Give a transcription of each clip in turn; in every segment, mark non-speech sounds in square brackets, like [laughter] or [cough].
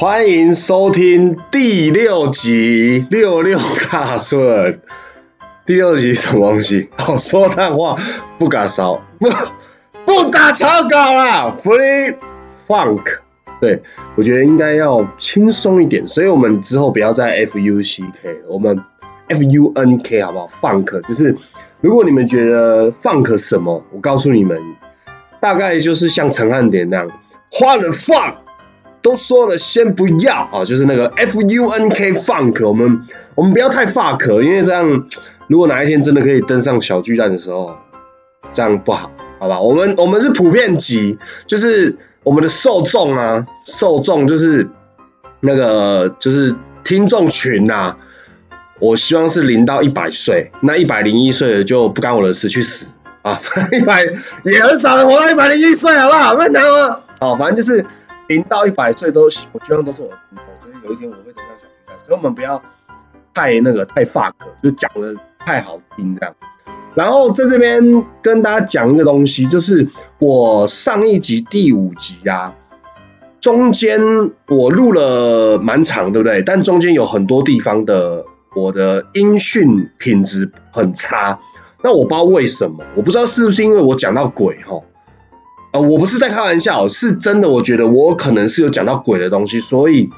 欢迎收听第六集六六大顺。第六集什么东西？好 [laughs] 说淡话，不敢烧，[laughs] 不不打草稿啦。Free Funk，对我觉得应该要轻松一点，所以我们之后不要再 F U C K，我们 F U N K 好不好？Funk 就是如果你们觉得 Funk 什么，我告诉你们，大概就是像陈汉典那样，花了 Funk。都说了，先不要啊，就是那个 F U N K Funk，我们我们不要太 fuck，因为这样，如果哪一天真的可以登上小巨蛋的时候，这样不好，好吧？我们我们是普遍级，就是我们的受众啊，受众就是那个就是听众群呐，我希望是零到一百岁，那一百零一岁的就不干我的事，去死啊！[laughs] 一百也很少人活到一百零一岁，好不好？很难吗？好，反正就是。零到一百岁都，我希望都是我的听众，所以有一天我会登上小巨蛋。所以我们不要太那个太 fuck，就讲的太好听这样。然后在这边跟大家讲一个东西，就是我上一集第五集啊，中间我录了蛮长，对不对？但中间有很多地方的我的音讯品质很差，那我不知道为什么，我不知道是不是因为我讲到鬼哈。呃，我不是在开玩笑，是真的。我觉得我可能是有讲到鬼的东西，所以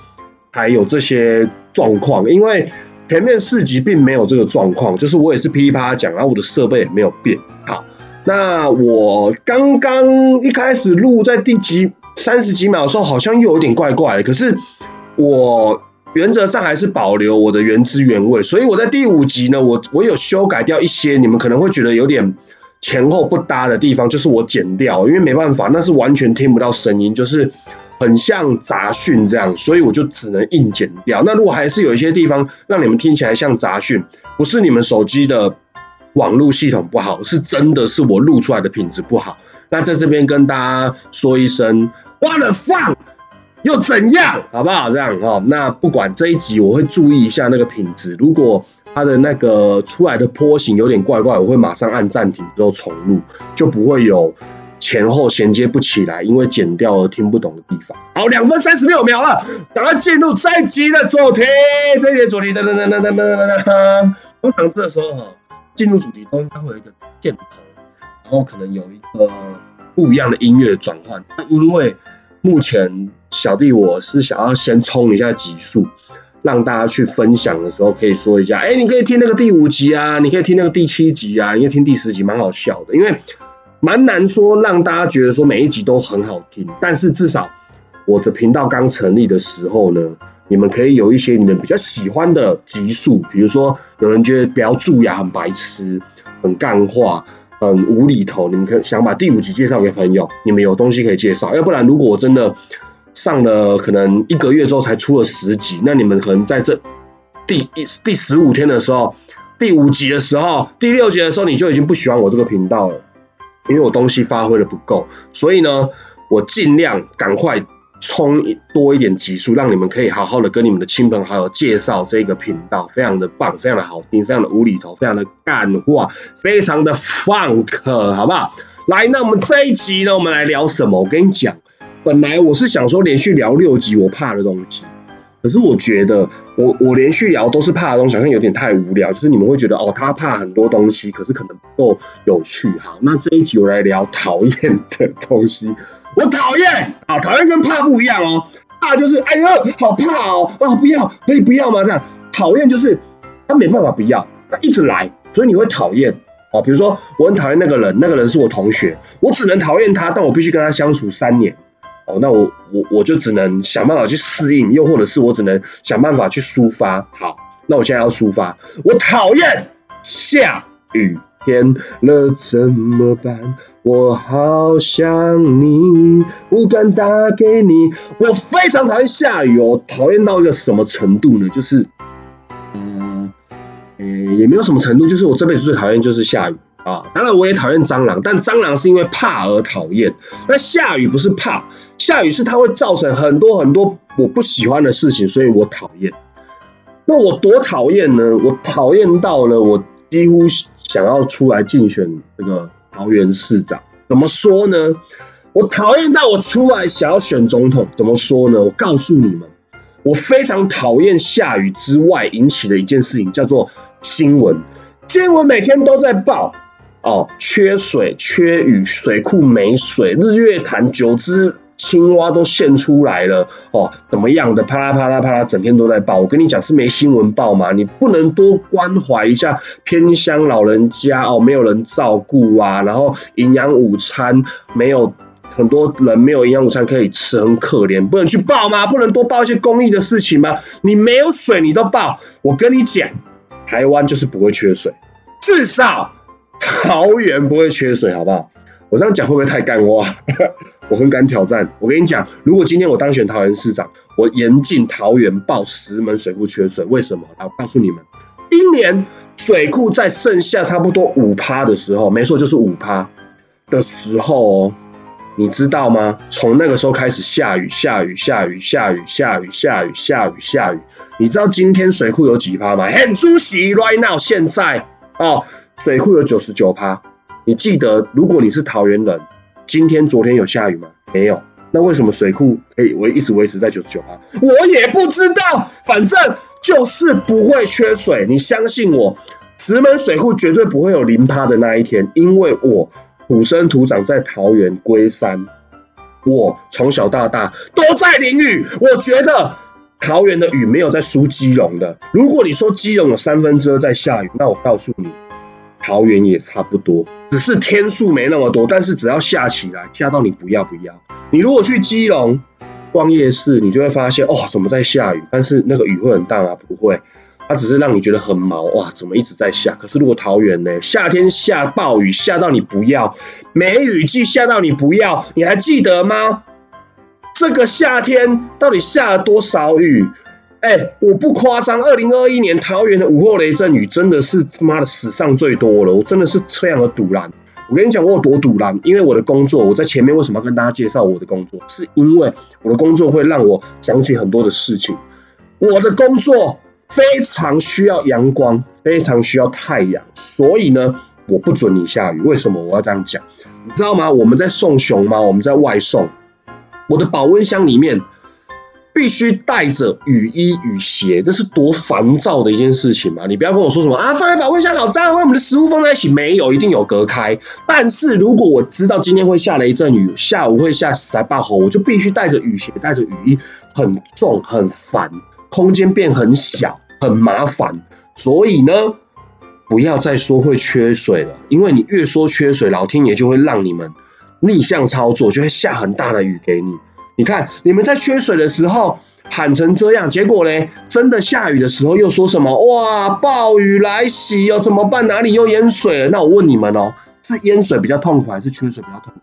才有这些状况。因为前面四集并没有这个状况，就是我也是噼里啪啦讲，然后我的设备也没有变。好，那我刚刚一开始录在第几三十几秒的时候，好像又有点怪怪的。可是我原则上还是保留我的原汁原味，所以我在第五集呢，我我有修改掉一些，你们可能会觉得有点。前后不搭的地方就是我剪掉，因为没办法，那是完全听不到声音，就是很像杂讯这样，所以我就只能硬剪掉。那如果还是有一些地方让你们听起来像杂讯，不是你们手机的网络系统不好，是真的是我录出来的品质不好。那在这边跟大家说一声，我的放又怎样，好不好？这样哦，那不管这一集我会注意一下那个品质，如果。它的那个出来的波形有点怪怪，我会马上按暂停之后重录，就不会有前后衔接不起来，因为剪掉而听不懂的地方。好，两分三十六秒了，赶快进入这一集的主题。这一集主题噔噔噔噔噔噔噔噔。通常这时候哈，进入主题都应该会有一个箭头，然后可能有一个不一样的音乐转换。那因为目前小弟我是想要先冲一下级数。让大家去分享的时候，可以说一下，哎，你可以听那个第五集啊，你可以听那个第七集啊，你可以听第十集，蛮好笑的。因为蛮难说让大家觉得说每一集都很好听，但是至少我的频道刚成立的时候呢，你们可以有一些你们比较喜欢的集数，比如说有人觉得比较蛀牙、很白痴、很干话、很无厘头，你们可以想把第五集介绍给朋友，你们有东西可以介绍。要不然，如果我真的。上了可能一个月之后才出了十集，那你们可能在这第一第十五天的时候，第五集的时候，第六集的时候，你就已经不喜欢我这个频道了，因为我东西发挥的不够，所以呢，我尽量赶快冲多一点集数，让你们可以好好的跟你们的亲朋好友介绍这个频道，非常的棒，非常的好听，非常的无厘头，非常的干话，非常的 funk，好不好？来，那我们这一集呢，我们来聊什么？我跟你讲。本来我是想说连续聊六集我怕的东西，可是我觉得我我连续聊都是怕的东西，好像有点太无聊。就是你们会觉得哦，他怕很多东西，可是可能不够有趣。好，那这一集我来聊讨厌的东西。我讨厌啊，讨厌跟怕不一样哦。怕就是哎呦好怕哦，啊不要可以不要吗？这样讨厌就是他没办法不要，他一直来，所以你会讨厌哦。比如说我很讨厌那个人，那个人是我同学，我只能讨厌他，但我必须跟他相处三年。哦，那我我我就只能想办法去适应，又或者是我只能想办法去抒发。好，那我现在要抒发，我讨厌下雨天了怎么办？我好想你，不敢打给你。我非常讨厌下雨哦，讨厌到一个什么程度呢？就是，嗯，呃，也没有什么程度，就是我这辈子最讨厌就是下雨。啊，当然我也讨厌蟑螂，但蟑螂是因为怕而讨厌。那下雨不是怕，下雨是它会造成很多很多我不喜欢的事情，所以我讨厌。那我多讨厌呢？我讨厌到了我几乎想要出来竞选这个桃园市长。怎么说呢？我讨厌到我出来想要选总统。怎么说呢？我告诉你们，我非常讨厌下雨之外引起的一件事情，叫做新闻。新闻每天都在报哦，缺水、缺雨、水库没水，日月潭九只青蛙都现出来了哦，怎么样的？啪啦啪啦啪啦，整天都在报。我跟你讲，是没新闻报吗？你不能多关怀一下偏乡老人家哦，没有人照顾啊，然后营养午餐没有。很多人没有营养午餐可以吃，很可怜，不能去报吗？不能多报一些公益的事情吗？你没有水你都报，我跟你讲，台湾就是不会缺水，至少桃园不会缺水，好不好？我这样讲会不会太干话？[laughs] 我很敢挑战。我跟你讲，如果今天我当选桃园市长，我严禁桃园报石门水库缺水。为什么？来，我告诉你们，今年水库在剩下差不多五趴的时候，没错，就是五趴的时候哦。你知道吗？从那个时候开始下雨，下雨，下雨，下雨，下雨，下雨，下雨，下雨。你知道今天水库有几趴吗？很出息，right now，现在哦，水库有九十九趴。你记得，如果你是桃园人，今天、昨天有下雨吗？没有。那为什么水库可以维一直维持在九十九趴？我也不知道，反正就是不会缺水。你相信我，石门水库绝对不会有零趴的那一天，因为我。土生土长在桃园龟山，我从小到大都在淋雨。我觉得桃园的雨没有在输基隆的。如果你说基隆有三分之二在下雨，那我告诉你，桃园也差不多，只是天数没那么多。但是只要下起来，下到你不要不要。你如果去基隆逛夜市，你就会发现哦，怎么在下雨？但是那个雨会很大吗？不会。它只是让你觉得很毛哇，怎么一直在下？可是如果桃园呢，夏天下暴雨，下到你不要；梅雨季下到你不要，你还记得吗？这个夏天到底下了多少雨？哎，我不夸张，二零二一年桃园的午后雷阵雨真的是他妈的史上最多了，我真的是非常的堵然。我跟你讲，我有多堵然，因为我的工作，我在前面为什么要跟大家介绍我的工作？是因为我的工作会让我想起很多的事情，我的工作。非常需要阳光，非常需要太阳，所以呢，我不准你下雨。为什么我要这样讲？你知道吗？我们在送熊猫，我们在外送，我的保温箱里面必须带着雨衣、雨鞋，这是多烦躁的一件事情嘛！你不要跟我说什么啊，放在保温箱好脏，把我们的食物放在一起，没有，一定有隔开。但是如果我知道今天会下雷阵雨，下午会下十八号，我就必须带着雨鞋、带着雨衣，很重，很烦。空间变很小，很麻烦，所以呢，不要再说会缺水了，因为你越说缺水，老天爷就会让你们逆向操作，就会下很大的雨给你。你看，你们在缺水的时候喊成这样，结果呢，真的下雨的时候又说什么？哇，暴雨来袭哦，怎么办？哪里又淹水了？那我问你们哦，是淹水比较痛苦，还是缺水比较痛苦？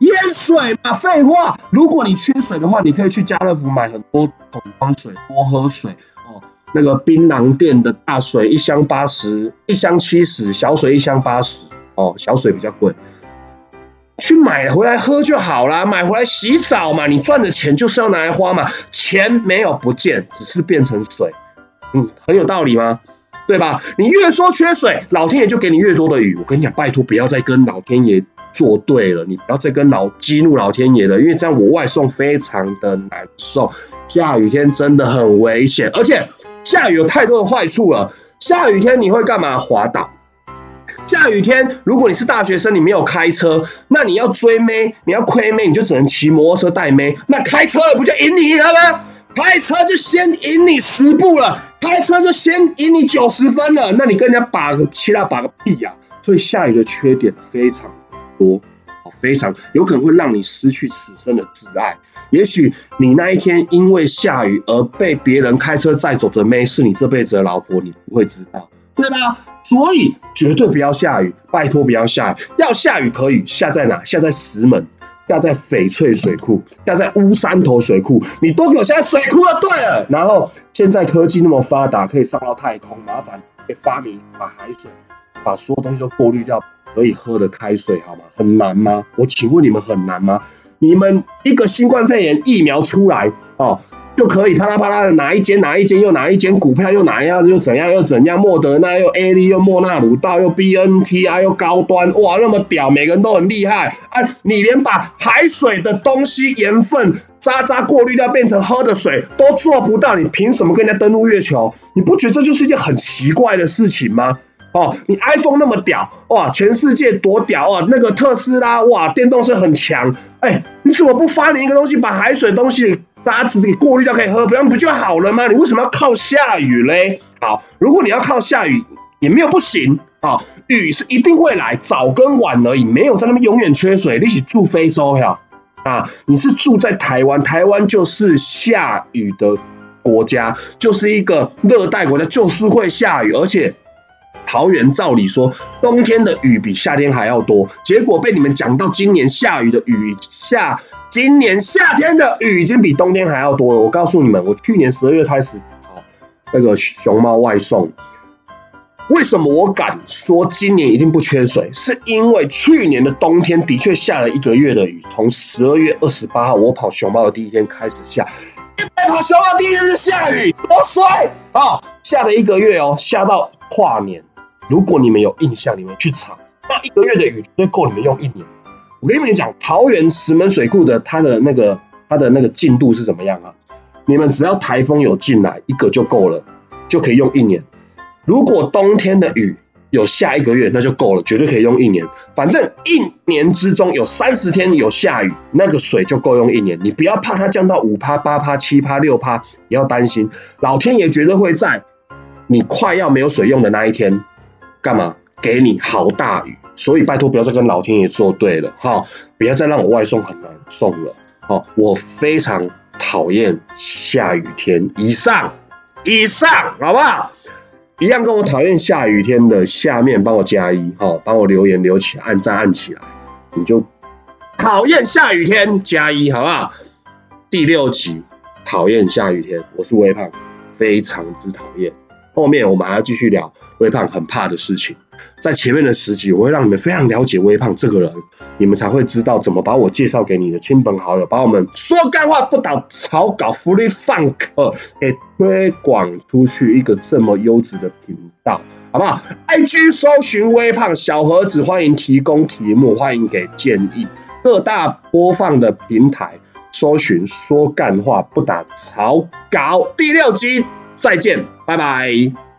淹水嘛，废话。如果你缺水的话，你可以去家乐福买很多桶装水，多喝水哦。那个槟榔店的大水一箱八十，一箱七十，小水一箱八十哦，小水比较贵。去买回来喝就好啦，买回来洗澡嘛。你赚的钱就是要拿来花嘛，钱没有不见，只是变成水。嗯，很有道理吗？对吧？你越说缺水，老天爷就给你越多的雨。我跟你讲，拜托不要再跟老天爷。作对了，你不要再跟老激怒老天爷了，因为这样我外送非常的难受。下雨天真的很危险，而且下雨有太多的坏处了。下雨天你会干嘛？滑倒。下雨天，如果你是大学生，你没有开车，那你要追妹，你要亏妹，你就只能骑摩托车带妹。那开车不就赢你了吗？开车就先赢你十步了，开车就先赢你九十分了。那你跟人家把个其他把个屁呀！所以下雨的缺点非常。多，非常有可能会让你失去此生的挚爱。也许你那一天因为下雨而被别人开车载走的妹是你这辈子的老婆，你不会知道，对吧？所以绝对不要下雨，拜托不要下雨。要下雨可以下在哪？下在石门，下在翡翠水库，下在乌山头水库，你都给我下在水库就对了。然后现在科技那么发达，可以上到太空，麻烦可以发明把海水，把所有东西都过滤掉。可以喝的开水好吗？很难吗？我请问你们很难吗？你们一个新冠肺炎疫苗出来哦，就可以啪啦啪啦的哪一间哪一间又哪一间股票又哪样又怎样又怎样，莫德纳又 A 利又莫纳鲁道又 B N T 啊又高端哇那么屌，每个人都很厉害啊！你连把海水的东西盐分渣渣过滤掉变成喝的水都做不到，你凭什么跟人家登陆月球？你不觉得这就是一件很奇怪的事情吗？哦，你 iPhone 那么屌哇，全世界多屌啊！那个特斯拉哇，电动车很强，哎，你怎么不发明一个东西，把海水东西渣子给过滤掉可以喝，不然不就好了吗？你为什么要靠下雨嘞？好，如果你要靠下雨，也没有不行啊，雨是一定会来，早跟晚而已，没有在那边永远缺水。你是住非洲呀？啊，你是住在台湾，台湾就是下雨的国家，就是一个热带国家，就是会下雨，而且。桃园照理说冬天的雨比夏天还要多，结果被你们讲到今年下雨的雨下，今年夏天的雨已经比冬天还要多了。我告诉你们，我去年十二月开始跑那个熊猫外送，为什么我敢说今年一定不缺水？是因为去年的冬天的确下了一个月的雨，从十二月二十八号我跑熊猫的第一天开始下，跑熊猫第一天就下雨，多水啊！下了一个月哦，下到跨年。如果你们有印象，你们去查，那一个月的雨就够你们用一年。我跟你们讲，桃园石门水库的它的那个它的那个进度是怎么样啊？你们只要台风有进来一个就够了，就可以用一年。如果冬天的雨有下一个月，那就够了，绝对可以用一年。反正一年之中有三十天有下雨，那个水就够用一年。你不要怕它降到五趴、八趴、七趴、六趴，不要担心，老天爷绝对会在你快要没有水用的那一天。干嘛给你好大雨？所以拜托不要再跟老天爷作对了哈！不要再让我外送很难送了。好，我非常讨厌下雨天。以上，以上，好不好？一样跟我讨厌下雨天的，下面帮我加一哈，帮我留言留起，按赞按起来，你就讨厌下雨天加一，好不好？第六集讨厌下雨天，我是微胖，非常之讨厌。后面我们还要继续聊微胖很怕的事情，在前面的十集我会让你们非常了解微胖这个人，你们才会知道怎么把我介绍给你的亲朋好友，把我们说干话不倒草稿福利放克给推广出去一个这么优质的频道，好不好？IG 搜寻微胖小盒子，欢迎提供题目，欢迎给建议，各大播放的平台搜寻说干话不打草稿第六集。再见，拜拜。